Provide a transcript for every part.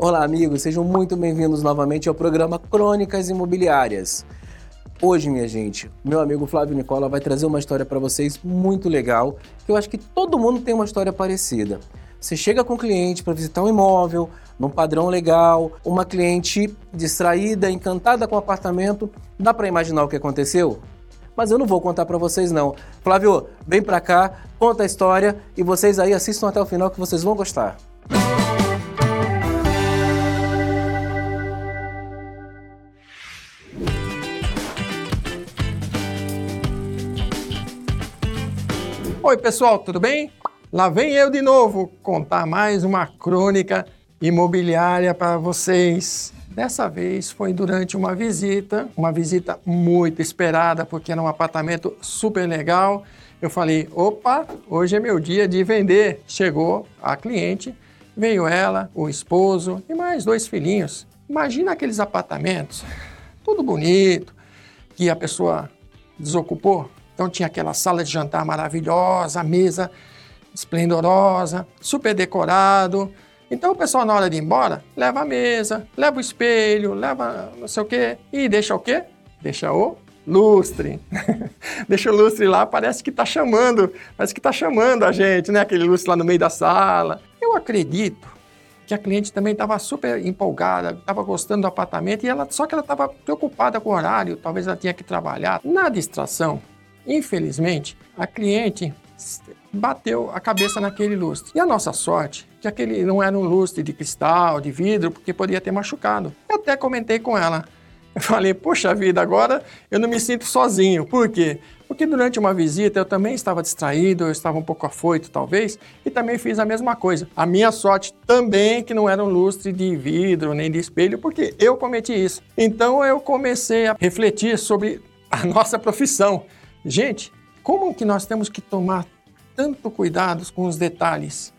Olá, amigos, sejam muito bem-vindos novamente ao programa Crônicas Imobiliárias. Hoje, minha gente, meu amigo Flávio Nicola vai trazer uma história para vocês muito legal, que eu acho que todo mundo tem uma história parecida. Você chega com um cliente para visitar um imóvel, num padrão legal, uma cliente distraída, encantada com o apartamento, dá para imaginar o que aconteceu? Mas eu não vou contar para vocês não. Flávio, vem para cá, conta a história e vocês aí assistam até o final que vocês vão gostar. Oi, pessoal, tudo bem? Lá vem eu de novo contar mais uma crônica imobiliária para vocês. Dessa vez foi durante uma visita, uma visita muito esperada, porque era um apartamento super legal. Eu falei: opa, hoje é meu dia de vender. Chegou a cliente, veio ela, o esposo e mais dois filhinhos. Imagina aqueles apartamentos, tudo bonito, que a pessoa desocupou então tinha aquela sala de jantar maravilhosa, mesa esplendorosa, super decorado. Então o pessoal na hora de ir embora, leva a mesa, leva o espelho, leva não sei o quê e deixa o quê? Deixa o lustre. deixa o lustre lá, parece que está chamando, parece que está chamando a gente, né? Aquele lustre lá no meio da sala. Eu acredito que a cliente também estava super empolgada, estava gostando do apartamento e ela só que ela estava preocupada com o horário, talvez ela tinha que trabalhar. Na distração, Infelizmente, a cliente bateu a cabeça naquele lustre. E a nossa sorte, que aquele não era um lustre de cristal, de vidro, porque poderia ter machucado. Eu até comentei com ela. Eu falei, poxa vida, agora eu não me sinto sozinho. Por quê? Porque durante uma visita eu também estava distraído, eu estava um pouco afoito talvez, e também fiz a mesma coisa. A minha sorte também que não era um lustre de vidro nem de espelho, porque eu cometi isso. Então eu comecei a refletir sobre a nossa profissão. Gente, como que nós temos que tomar tanto cuidado com os detalhes?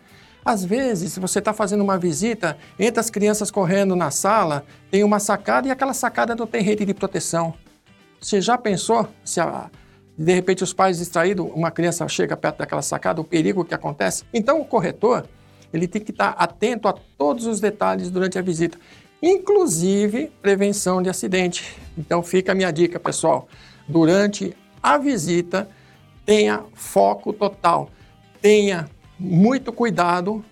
Às vezes, se você está fazendo uma visita, entra as crianças correndo na sala, tem uma sacada e aquela sacada não tem rede de proteção. Você já pensou se a, de repente os pais distraídos, uma criança chega perto daquela sacada, o perigo que acontece? Então o corretor, ele tem que estar atento a todos os detalhes durante a visita, inclusive prevenção de acidente. Então fica a minha dica, pessoal. Durante a visita, tenha foco total, tenha muito cuidado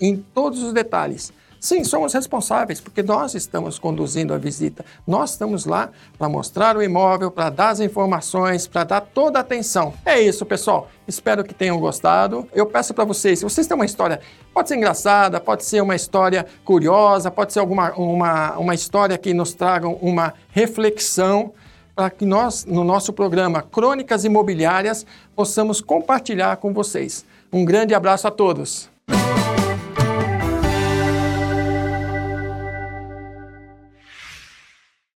em todos os detalhes. Sim, somos responsáveis porque nós estamos conduzindo a visita. Nós estamos lá para mostrar o imóvel, para dar as informações, para dar toda a atenção. É isso, pessoal. Espero que tenham gostado. Eu peço para vocês, se vocês têm uma história, pode ser engraçada, pode ser uma história curiosa, pode ser alguma uma, uma história que nos traga uma reflexão para que nós, no nosso programa Crônicas Imobiliárias, possamos compartilhar com vocês. Um grande abraço a todos.